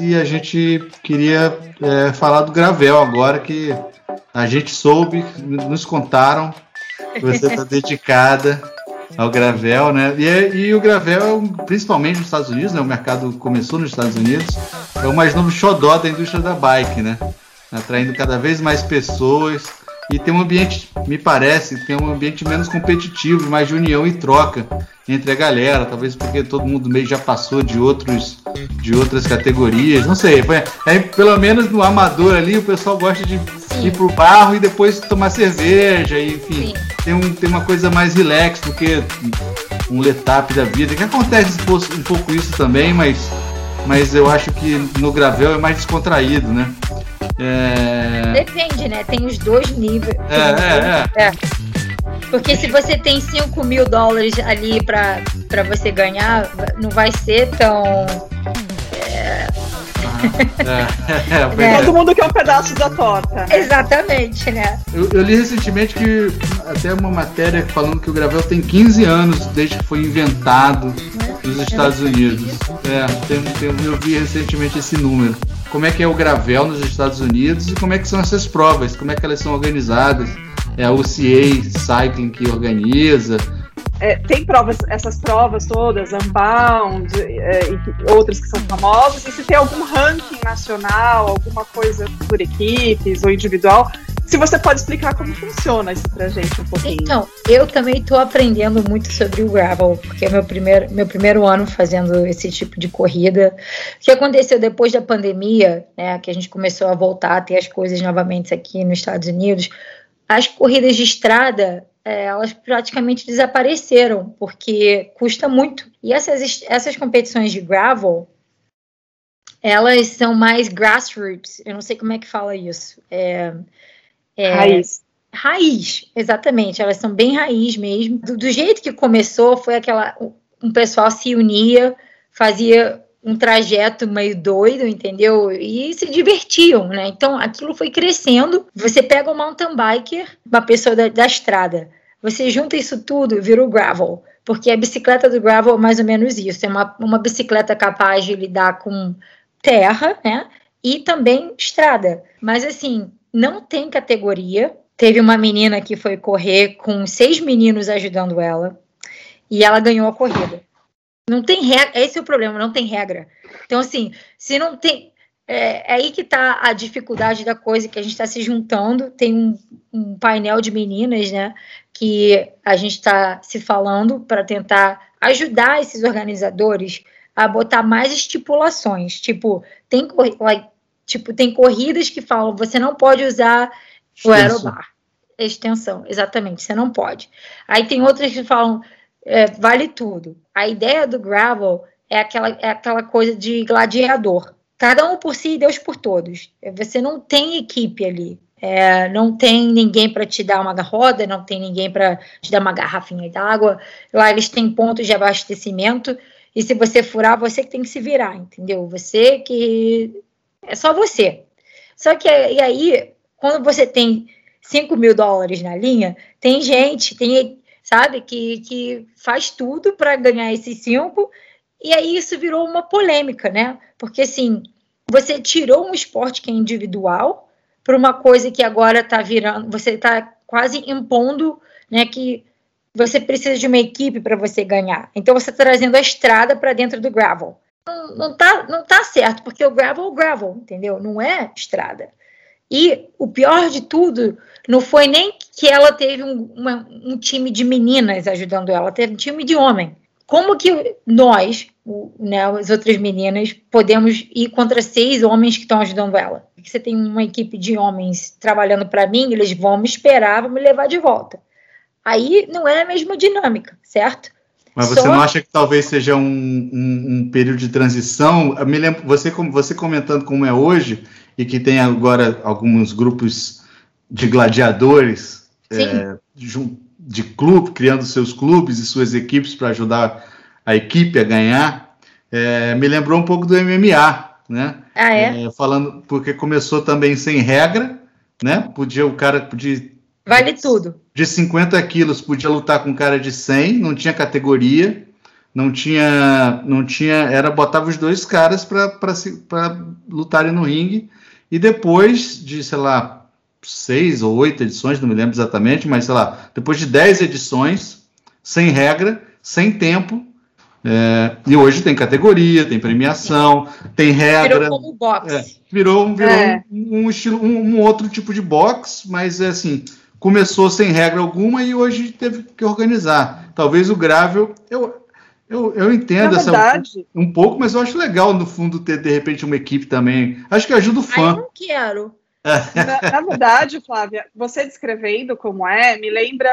E a gente queria é, falar do Gravel agora, que a gente soube, nos contaram que você está dedicada ao Gravel, né? E, e, o Gravel, principalmente nos Estados Unidos, né? O mercado começou nos Estados Unidos, é o mais novo xodó da indústria da bike, né? Atraindo cada vez mais pessoas e tem um ambiente, me parece, tem um ambiente menos competitivo, mais de união e troca entre a galera, talvez porque todo mundo meio já passou de outros de outras categorias, não sei, é, pelo menos no amador ali o pessoal gosta de Sim. ir pro barro e depois tomar cerveja, e, enfim, tem, um, tem uma coisa mais relax do que um letap da vida, que acontece um pouco isso também, mas, mas eu acho que no gravel é mais descontraído, né? É... Depende, né? Tem os dois níveis. É, é, é, é. Porque se você tem 5 mil dólares ali para você ganhar, não vai ser tão. É... É, é, Todo mundo quer um pedaço da torta. Exatamente, né? Eu, eu, li recentemente que até uma matéria falando que o Gravel tem 15 anos desde que foi inventado nos Estados Unidos. É, tem, tem, eu vi recentemente esse número como é que é o gravel nos Estados Unidos e como é que são essas provas, como é que elas são organizadas. É a UCA Cycling que organiza. É, tem provas, essas provas todas, Unbound é, e outras que são famosas, e se tem algum ranking nacional, alguma coisa por equipes ou individual, se você pode explicar como funciona isso pra gente um pouquinho. Então, eu também estou aprendendo muito sobre o gravel, porque é meu primeiro, meu primeiro ano fazendo esse tipo de corrida. O que aconteceu depois da pandemia, né, que a gente começou a voltar a ter as coisas novamente aqui nos Estados Unidos, as corridas de estrada é, elas praticamente desapareceram, porque custa muito. E essas, essas competições de gravel, elas são mais grassroots, eu não sei como é que fala isso. É, é, raiz. Raiz, exatamente. Elas são bem raiz mesmo. Do, do, jeito que começou, foi aquela. Um pessoal se unia, fazia um trajeto meio doido, entendeu? E se divertiam, né? Então aquilo foi crescendo. Você pega um mountain biker, uma pessoa da, da estrada, você junta isso tudo, vira o gravel. Porque a bicicleta do gravel é mais ou menos isso. É uma, uma bicicleta capaz de lidar com terra, né? E também estrada. Mas assim, não tem categoria. Teve uma menina que foi correr com seis meninos ajudando ela e ela ganhou a corrida. Não tem regra, esse é o problema, não tem regra. Então, assim, se não tem. É, é aí que está a dificuldade da coisa, que a gente está se juntando. Tem um, um, painel de meninas, né? Que a gente está se falando para tentar ajudar esses organizadores a botar mais estipulações. Tipo, tem Tipo, tem corridas que falam, você não pode usar o aerobar. Extensão, exatamente, você não pode. Aí tem outras que falam, é, vale tudo. A ideia do gravel é aquela, é aquela coisa de gladiador. Cada um por si e Deus por todos. Você não tem equipe ali. É, não tem ninguém para te dar uma roda, não tem ninguém para te dar uma garrafinha d'água. Lá eles têm pontos de abastecimento e se você furar, você que tem que se virar, entendeu? Você que é só você. Só que e aí, quando você tem 5 mil dólares na linha, tem gente, tem, sabe, que, que faz tudo para ganhar esses 5, e aí isso virou uma polêmica, né? Porque assim, você tirou um esporte que é individual para uma coisa que agora está virando, você está quase impondo, né, que você precisa de uma equipe para você ganhar. Então você está trazendo a estrada para dentro do gravel não, não, tá, não tá certo, porque o gravel é o gravel, entendeu? Não é estrada. E o pior de tudo não foi nem que ela teve um, uma, um time de meninas ajudando ela, teve um time de homem. Como que nós, né, as outras meninas, podemos ir contra seis homens que estão ajudando ela? Porque você tem uma equipe de homens trabalhando para mim, eles vão me esperar, vão me levar de volta. Aí não é a mesma dinâmica, certo? Mas você Só... não acha que talvez seja um, um, um, período de transição? Lembro, você, você comentando como é hoje, e que tem agora alguns grupos de gladiadores é, de clube, criando seus clubes e suas equipes para ajudar a equipe a ganhar, é, me lembrou um pouco do MMA, né? Ah, é? é? Falando, porque começou também sem regra, né? Podia o cara podia Vale tudo. De 50 quilos podia lutar com um cara de 100, não tinha categoria, não tinha, não tinha, era botava os dois caras para lutarem no ringue e depois de, sei lá, seis ou oito edições, não me lembro exatamente, mas sei lá, depois de dez edições, sem regra, sem tempo, é, e hoje tem categoria, tem premiação, tem regra. Virou como boxe. É, virou, virou é. um, um, estilo, um, um, outro tipo de boxe, mas é assim, começou sem regra alguma e hoje teve que organizar. Talvez o Gravel, eu, eu, eu entendo essa um, um, pouco, mas eu acho legal no fundo ter de repente uma equipe também. Acho que ajuda o fã. eu não quero. Na, na verdade, Flávia, você descrevendo como é, me lembra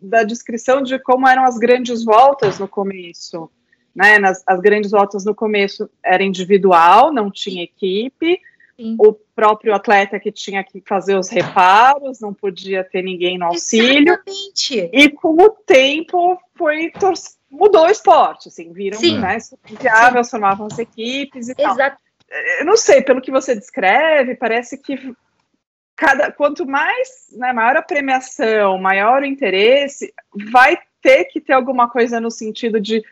da descrição de como eram as grandes voltas no começo. Né? Nas, as grandes voltas no começo era individual, não tinha equipe. Sim. O próprio atleta que tinha que fazer os reparos, não podia ter ninguém no auxílio. Exatamente. E com o tempo foi mudou o esporte, assim, viram, Sim. né, viável, formavam as equipes e Exato. tal. Eu não sei, pelo que você descreve, parece que cada quanto mais, né, maior a premiação, maior o interesse, vai ter que ter alguma coisa no sentido de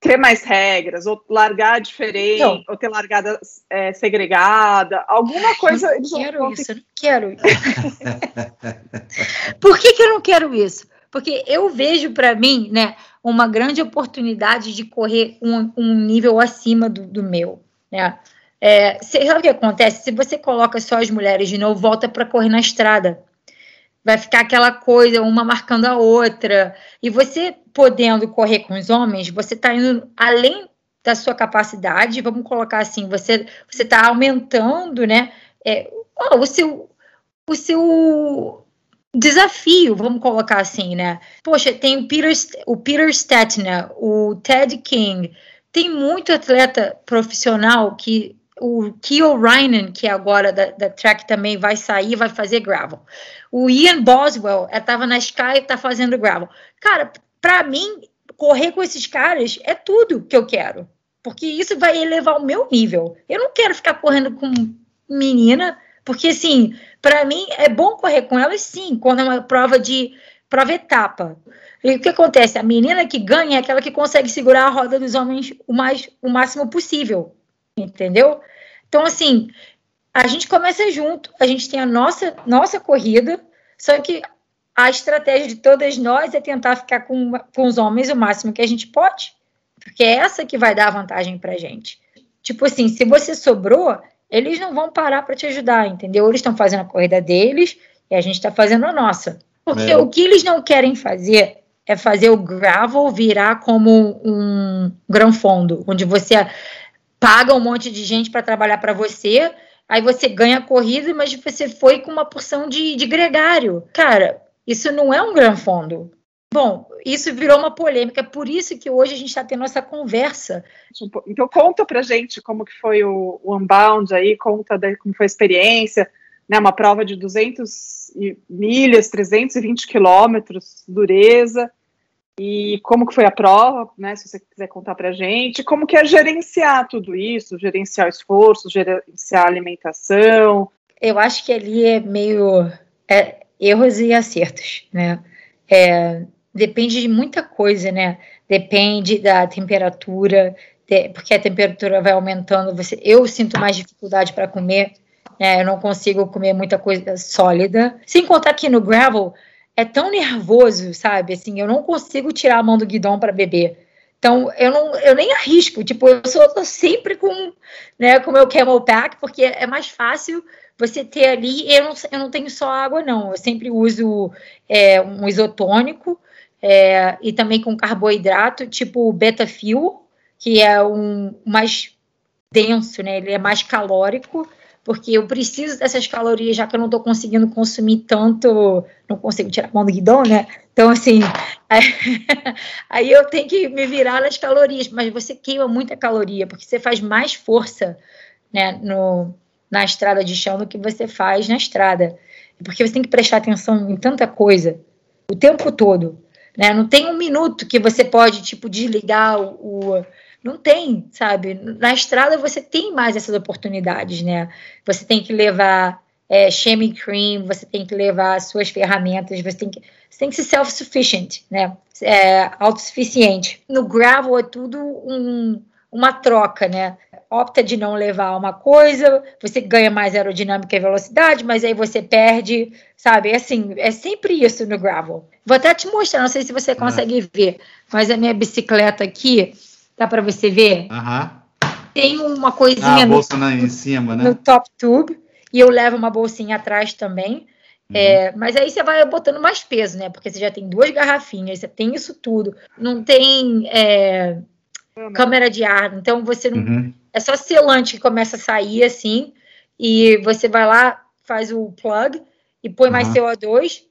ter mais regras, ou largar diferente, não. ou ter largada é, segregada, alguma coisa. Eu não quero isso, ter... eu não quero Por que, que eu não quero isso? Porque eu vejo para mim, né, uma grande oportunidade de correr um, um nível acima do, do meu, né? É, sabe o que acontece? Se você coloca só as mulheres de novo, volta para correr na estrada. Vai ficar aquela coisa, uma marcando a outra. E você podendo correr com os homens, você está indo além da sua capacidade, vamos colocar assim, você você está aumentando, né? É, o seu o seu desafio, vamos colocar assim, né? Poxa, tem o Peter, o Peter Stetner, o Ted King, tem muito atleta profissional que o Keo Reinen, que é agora da, da track também vai sair, vai fazer gravel. O Ian Boswell estava é, na Sky e está fazendo gravel. Cara, para mim, correr com esses caras é tudo que eu quero, porque isso vai elevar o meu nível. Eu não quero ficar correndo com menina, porque assim, para mim é bom correr com elas sim, quando é uma prova de prova etapa. E o que acontece? A menina que ganha é aquela que consegue segurar a roda dos homens o mais o máximo possível entendeu? Então, assim, a gente começa junto, a gente tem a nossa, nossa corrida, só que a estratégia de todas nós é tentar ficar com, com os homens o máximo que a gente pode, porque é essa que vai dar a vantagem pra gente. Tipo assim, se você sobrou, eles não vão parar para te ajudar, entendeu? Eles estão fazendo a corrida deles e a gente está fazendo a nossa. Porque é. o que eles não querem fazer é fazer o gravel virar como um grão fundo, onde você paga um monte de gente para trabalhar para você, aí você ganha a corrida, mas você foi com uma porção de, de gregário. Cara, isso não é um grande fundo. Bom, isso virou uma polêmica, por isso que hoje a gente está tendo essa conversa. Então conta pra gente como que foi o, o Unbound aí, conta de, como foi a experiência, né, uma prova de 200 milhas, 320 quilômetros, dureza, e como que foi a prova, né, se você quiser contar para gente, como que é gerenciar tudo isso, gerenciar o esforço, gerenciar a alimentação. Eu acho que ali é meio é, erros e acertos, né? É, depende de muita coisa, né? Depende da temperatura, de, porque a temperatura vai aumentando. Você, eu sinto mais dificuldade para comer, né? Eu não consigo comer muita coisa sólida. Sem contar que no gravel é tão nervoso, sabe? Assim, eu não consigo tirar a mão do guidão para beber. Então, eu não, eu nem arrisco. Tipo, eu sou tô sempre com, né, com o meu Camelback, porque é mais fácil você ter ali. Eu não, eu não tenho só água, não. Eu sempre uso é, um isotônico é, e também com carboidrato, tipo beta fuel, que é um mais denso, né? Ele é mais calórico porque eu preciso dessas calorias, já que eu não estou conseguindo consumir tanto, não consigo tirar a mão do guidão, né? Então, assim, aí, aí, eu tenho que me virar nas calorias, mas você queima muita caloria, porque você faz mais força né, no, na estrada de chão do que você faz na estrada. Porque você tem que prestar atenção em tanta coisa, o tempo todo. Né? Não tem um minuto que você pode, tipo, desligar o, o não tem, sabe? Na estrada você tem mais essas oportunidades, né? Você tem que levar é, shaming cream, você tem que levar suas ferramentas, você tem que, você tem que ser self-sufficient, né? É, autossuficiente. No gravel é tudo um, uma troca, né? Opta de não levar uma coisa, você ganha mais aerodinâmica e velocidade, mas aí você perde, sabe? É assim, é sempre isso no gravel. Vou até te mostrar, não sei se você consegue uhum. ver, mas a minha bicicleta aqui, dá para você ver? Uhum. Tem uma coisinha ah, bolsa no, em cima, né? no top tube e eu levo uma bolsinha atrás também. Uhum. É, mas aí você vai botando mais peso, né? Porque você já tem duas garrafinhas, você tem isso tudo. Não tem é, câmera de ar, então você não. Uhum. É só selante que começa a sair assim, e você vai lá, faz o plug e põe uhum. mais CO2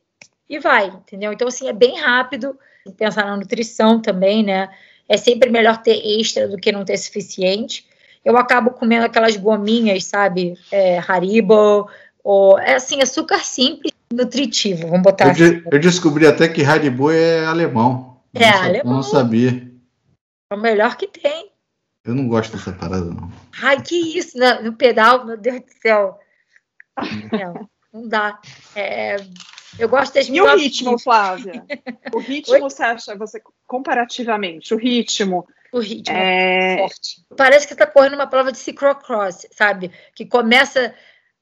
e vai, entendeu? Então, assim, é bem rápido. Pensar na nutrição também, né? É sempre melhor ter extra do que não ter suficiente eu acabo comendo aquelas gominhas, sabe? É, Haribo, ou é assim, açúcar simples, nutritivo, vamos botar eu, assim. eu descobri até que Haribo é alemão. É, não, alemão. não sabia. É o melhor que tem. Eu não gosto dessa parada, não. Ai, que isso, no, no pedal, meu Deus do céu. Não, não dá. É, eu gosto das E o ritmo, Flávia? O ritmo, você acha, você, comparativamente, o ritmo o ritmo é... forte. Parece que está correndo uma prova de ciclocross, sabe? Que começa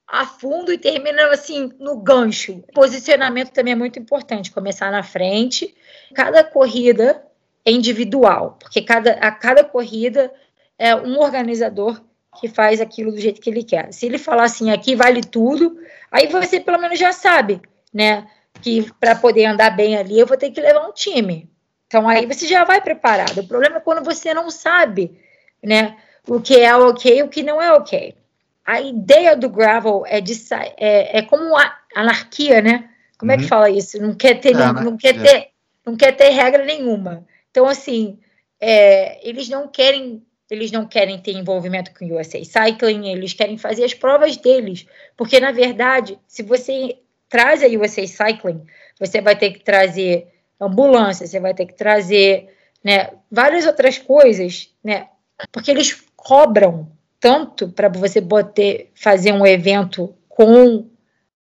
a fundo e termina assim no gancho. Posicionamento também é muito importante, começar na frente. Cada corrida é individual, porque cada, a cada corrida é um organizador que faz aquilo do jeito que ele quer. Se ele falar assim, aqui vale tudo, aí você pelo menos já sabe, né? Que para poder andar bem ali, eu vou ter que levar um time. Então aí você já vai preparado. O problema é quando você não sabe, né, o que é ok e o que não é ok. A ideia do gravel é de é, é como a anarquia, né? Como uhum. é que uhum. fala isso? Não quer ter, não, não quer ter, não quer ter regra nenhuma. Então assim, é, eles não querem eles não querem ter envolvimento com o USA Cycling, eles querem fazer as provas deles, porque na verdade, se você traz a USA Cycling, você vai ter que trazer ambulância, você vai ter que trazer, né, várias outras coisas, né, porque eles cobram tanto para você poder fazer um evento com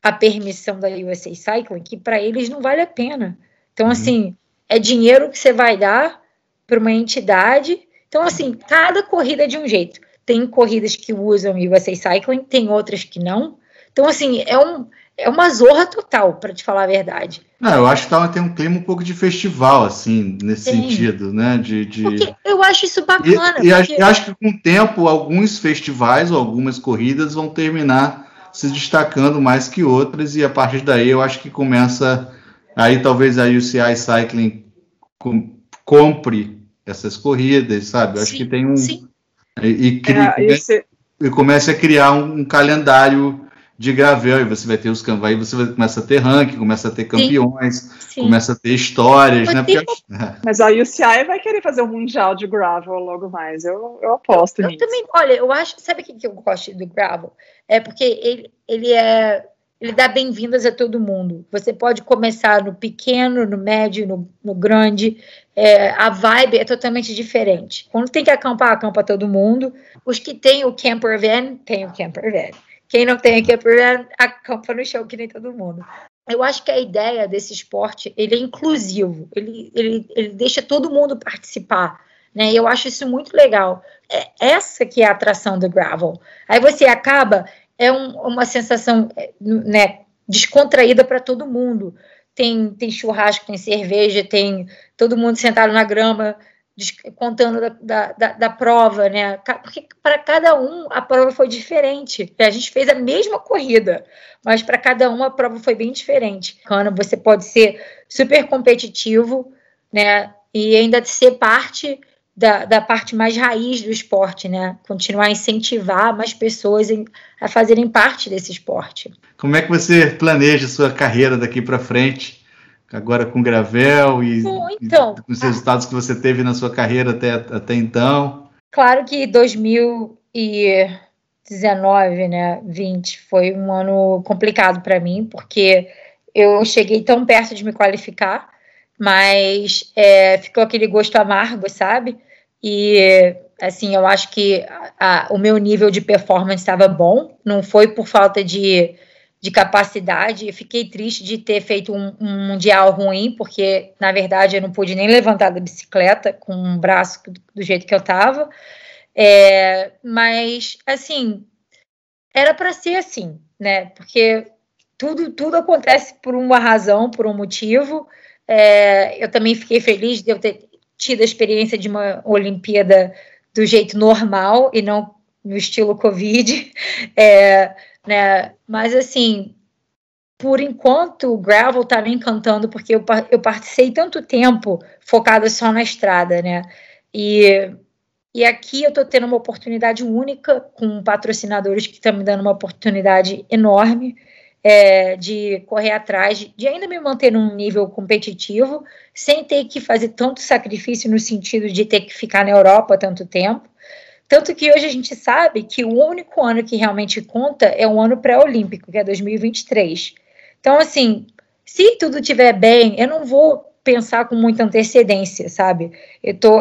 a permissão da USA Cycling que para eles não vale a pena. Então, uhum. assim, é dinheiro que você vai dar para uma entidade. Então, assim, cada corrida é de um jeito. Tem corridas que usam USA Cycling, tem outras que não. Então, assim, é um, é uma zorra total, para te falar a verdade. Não, eu acho que tá, tem um clima um pouco de festival, assim, nesse Sim. sentido, né? De, de... Porque eu acho isso bacana. E, e porque... acho, que com o tempo, alguns festivais ou algumas corridas vão terminar se destacando mais que outras, e a partir daí eu acho que começa. Aí talvez a UCI Cycling com, compre essas corridas, sabe? Eu acho que tem um. Sim. E, e, é, esse... e comece a criar um, um calendário de gravel, e você vai ter os aí você começa a ter ranking, começa a ter campeões, Sim. Sim. começa a ter histórias, né? Porque... Mas a UCI vai querer fazer um mundial de gravel logo mais, eu, eu aposto eu nisso. também, olha, eu acho, sabe o que, que eu gosto do gravel? É porque ele, ele é ele dá bem-vindas a todo mundo. Você pode começar no pequeno, no médio, no, no grande. É, a vibe é totalmente diferente. Quando tem que acampar, acampa todo mundo. Os que têm o camper van, tem o camper van. Quem não tem aqui é acampa no chão, que nem todo mundo. Eu acho que a ideia desse esporte ele é inclusivo, ele, ele, ele deixa todo mundo participar. Né? Eu acho isso muito legal. É essa que é a atração do gravel. Aí você acaba, é um, uma sensação é, né, descontraída para todo mundo. Tem, tem churrasco, tem cerveja, tem todo mundo sentado na grama, contando da, da, da, prova, né? Porque para cada um a prova foi diferente. A gente fez a mesma corrida, mas para cada um a prova foi bem diferente. Você pode ser super competitivo, né? E ainda ser parte da, da parte mais raiz do esporte, né? Continuar a incentivar mais pessoas a fazerem parte desse esporte. Como é que você planeja sua carreira daqui para frente? Agora com Gravel e, então, e os resultados que você teve na sua carreira até, até então? Claro que 2019, né, 20 foi um ano complicado para mim, porque eu cheguei tão perto de me qualificar, mas é, ficou aquele gosto amargo, sabe? E assim, eu acho que a, a, o meu nível de performance estava bom, não foi por falta de de capacidade. Eu fiquei triste de ter feito um, um, mundial ruim, porque na verdade eu não pude nem levantar da bicicleta com um braço do jeito que eu estava. É, mas assim, era para ser assim, né? Porque tudo, tudo acontece por uma razão, por um motivo. É, eu também fiquei feliz de eu ter tido a experiência de uma Olimpíada do jeito normal e não no estilo Covid. É, né? Mas assim, por enquanto o gravel está me encantando porque eu, eu participei tanto tempo focada só na estrada, né? E, e aqui eu estou tendo uma oportunidade única com patrocinadores que estão me dando uma oportunidade enorme é, de correr atrás, de ainda me manter num nível competitivo, sem ter que fazer tanto sacrifício no sentido de ter que ficar na Europa tanto tempo. Tanto que hoje a gente sabe que o único ano que realmente conta é o ano pré-olímpico, que é 2023. Então, assim, se tudo estiver bem, eu não vou pensar com muita antecedência, sabe? Eu, tô,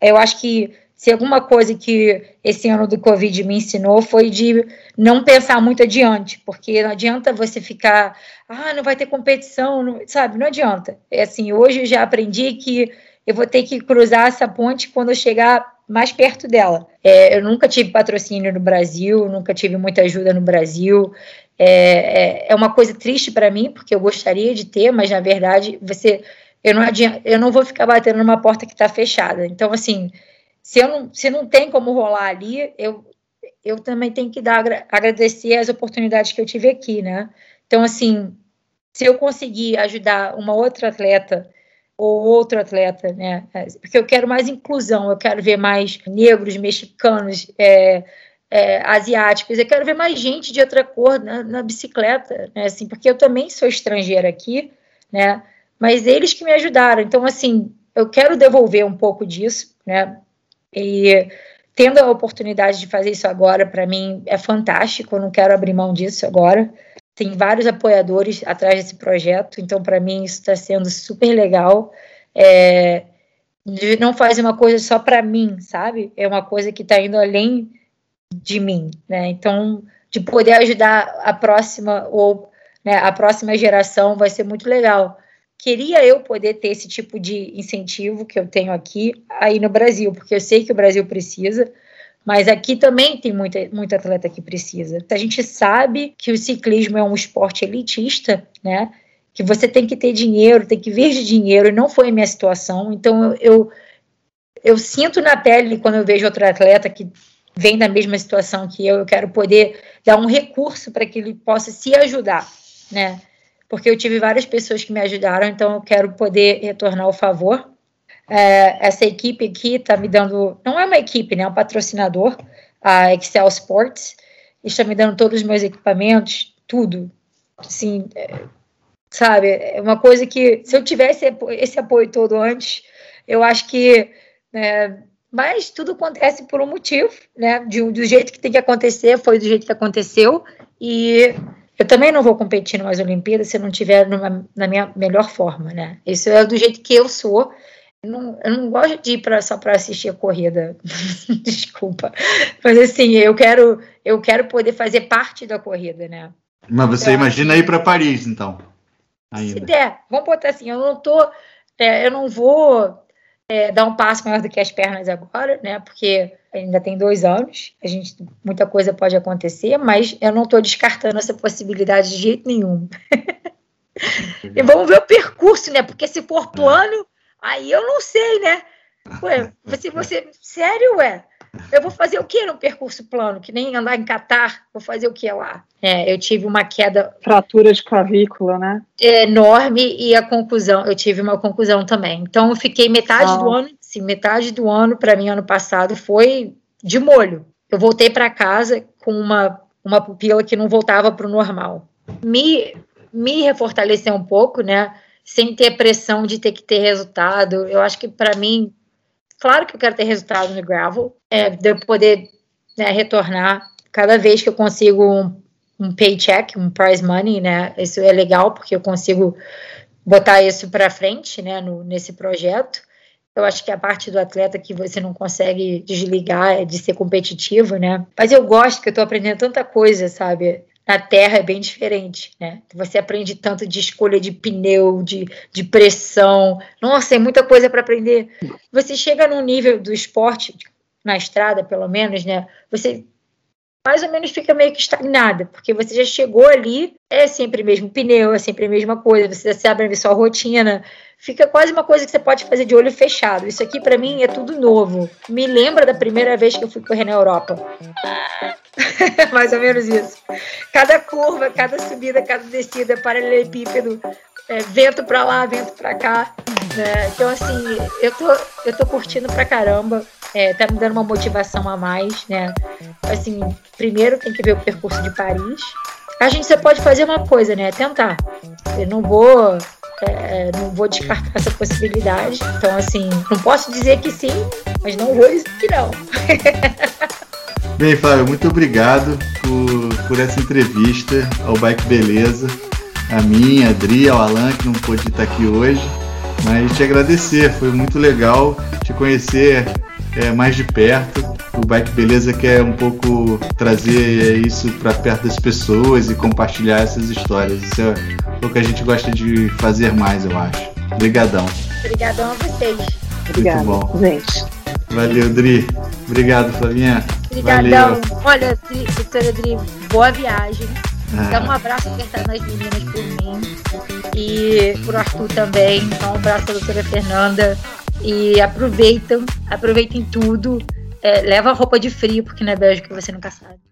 eu acho que se alguma coisa que esse ano do Covid me ensinou foi de não pensar muito adiante, porque não adianta você ficar, ah, não vai ter competição, não, sabe? Não adianta. É assim, hoje eu já aprendi que eu vou ter que cruzar essa ponte quando eu chegar mais perto dela. É, eu nunca tive patrocínio no Brasil, nunca tive muita ajuda no Brasil. É, é, é uma coisa triste para mim, porque eu gostaria de ter, mas na verdade você, eu não adianta, eu não vou ficar batendo numa porta que está fechada. Então, assim, se, eu não, se não tem como rolar ali, eu, eu também tenho que dar, agradecer as oportunidades que eu tive aqui, né? Então, assim, se eu conseguir ajudar uma outra atleta ou outro atleta, né? Porque eu quero mais inclusão, eu quero ver mais negros, mexicanos, é, é, asiáticos, eu quero ver mais gente de outra cor na, na, bicicleta, né? Assim, porque eu também sou estrangeira aqui, né? Mas eles que me ajudaram, então assim, eu quero devolver um pouco disso, né? E tendo a oportunidade de fazer isso agora, para mim é fantástico, eu não quero abrir mão disso agora tem vários apoiadores atrás desse projeto, então para mim isso está sendo super legal. É, não fazer uma coisa só para mim, sabe? É uma coisa que está indo além de mim, né? Então, de poder ajudar a próxima ou né, a próxima geração vai ser muito legal. Queria eu poder ter esse tipo de incentivo que eu tenho aqui aí no Brasil, porque eu sei que o Brasil precisa. Mas aqui também tem muita, muita atleta que precisa. A gente sabe que o ciclismo é um esporte elitista, né? Que você tem que ter dinheiro, tem que vir de dinheiro, e não foi a minha situação. Então eu, eu, eu sinto na pele quando eu vejo outro atleta que vem da mesma situação que eu, eu quero poder dar um recurso para que ele possa se ajudar, né? Porque eu tive várias pessoas que me ajudaram, então eu quero poder retornar o favor é, essa equipe aqui está me dando, não é uma equipe, né, é um patrocinador, a Excel Sports, está me dando todos os meus equipamentos, tudo, assim, é, sabe, é uma coisa que, se eu tivesse esse apoio todo antes, eu acho que, né, mas tudo acontece por um motivo, né, de, do jeito que tem que acontecer, foi do jeito que aconteceu, e eu também não vou competir nas Olimpíadas se eu não estiver na minha melhor forma, né? Isso é do jeito que eu sou não, eu não gosto de ir pra, só para assistir a corrida. Desculpa. Mas assim, eu quero, eu quero poder fazer parte da corrida, né? Mas você então, imagina ir para Paris, então? Ainda. Se der, vamos botar assim, eu não tô. É, eu não vou é, dar um passo maior do que as pernas agora, né? Porque ainda tem dois anos, a gente muita coisa pode acontecer, mas eu não estou descartando essa possibilidade de jeito nenhum. e vamos ver o percurso, né? Porque se for é. plano, Aí eu não sei, né? Ué, você, você, sério, ué? Eu vou fazer o que no percurso plano? Que nem andar em Catar, vou fazer o que lá? É, eu tive uma queda. Fratura de clavícula, né? Enorme e a conclusão, eu tive uma conclusão também. Então eu fiquei metade ah. do ano, sim, metade do ano, para mim, ano passado, foi de molho. Eu voltei para casa com uma, uma pupila que não voltava para o normal. Me, me refortaleceu um pouco, né? Sem ter pressão de ter que ter resultado. Eu acho que para mim, claro que eu quero ter resultado no gravel, é, de eu poder né, retornar cada vez que eu consigo um, um paycheck, um prize money, né? Isso é legal porque eu consigo botar isso para frente, né, no, nesse projeto. Eu acho que a parte do atleta que você não consegue desligar é de ser competitivo, né? Mas eu gosto que eu estou aprendendo tanta coisa, sabe? Na terra é bem diferente, né? Você aprende tanto de escolha de pneu, de, de pressão. Nossa, é muita coisa para aprender. Você chega num nível do esporte, na estrada, pelo menos, né? Você mais ou menos fica meio que estagnada, porque você já chegou ali, é sempre o mesmo pneu, é sempre a mesma coisa, você já sabe a sua rotina, fica quase uma coisa que você pode fazer de olho fechado. Isso aqui para mim é tudo novo. Me lembra da primeira vez que eu fui correr na Europa. mais ou menos isso. Cada curva, cada subida, cada descida, paralelepípedo, é, vento para lá, vento para cá. Né? Então, assim, eu tô, eu tô curtindo pra caramba é, tá me dando uma motivação a mais, né? Assim, primeiro tem que ver o percurso de Paris. A gente só pode fazer uma coisa, né? Tentar. Eu não vou, é, não vou descartar essa possibilidade. Então, assim, não posso dizer que sim, mas não vou dizer que não. Bem, Flávio, muito obrigado por, por essa entrevista ao Bike Beleza. A minha, a Adri, ao Alan, que não pôde estar aqui hoje. Mas te agradecer, foi muito legal te conhecer é, mais de perto. O Bike Beleza quer um pouco trazer isso para perto das pessoas e compartilhar essas histórias. Isso é o que a gente gosta de fazer mais, eu acho. Obrigadão. Obrigadão a vocês. Obrigado, Muito bom. gente. Valeu, Dri. Obrigado, Flavinha. Obrigadão. Olha, doutora Dri, boa viagem. Ah. Dá um abraço apertado nas meninas por mim. E por Arthur também. Dá um abraço à doutora Fernanda. E aproveitam, aproveitem tudo. É, leva roupa de frio, porque na Bélgica você nunca sabe.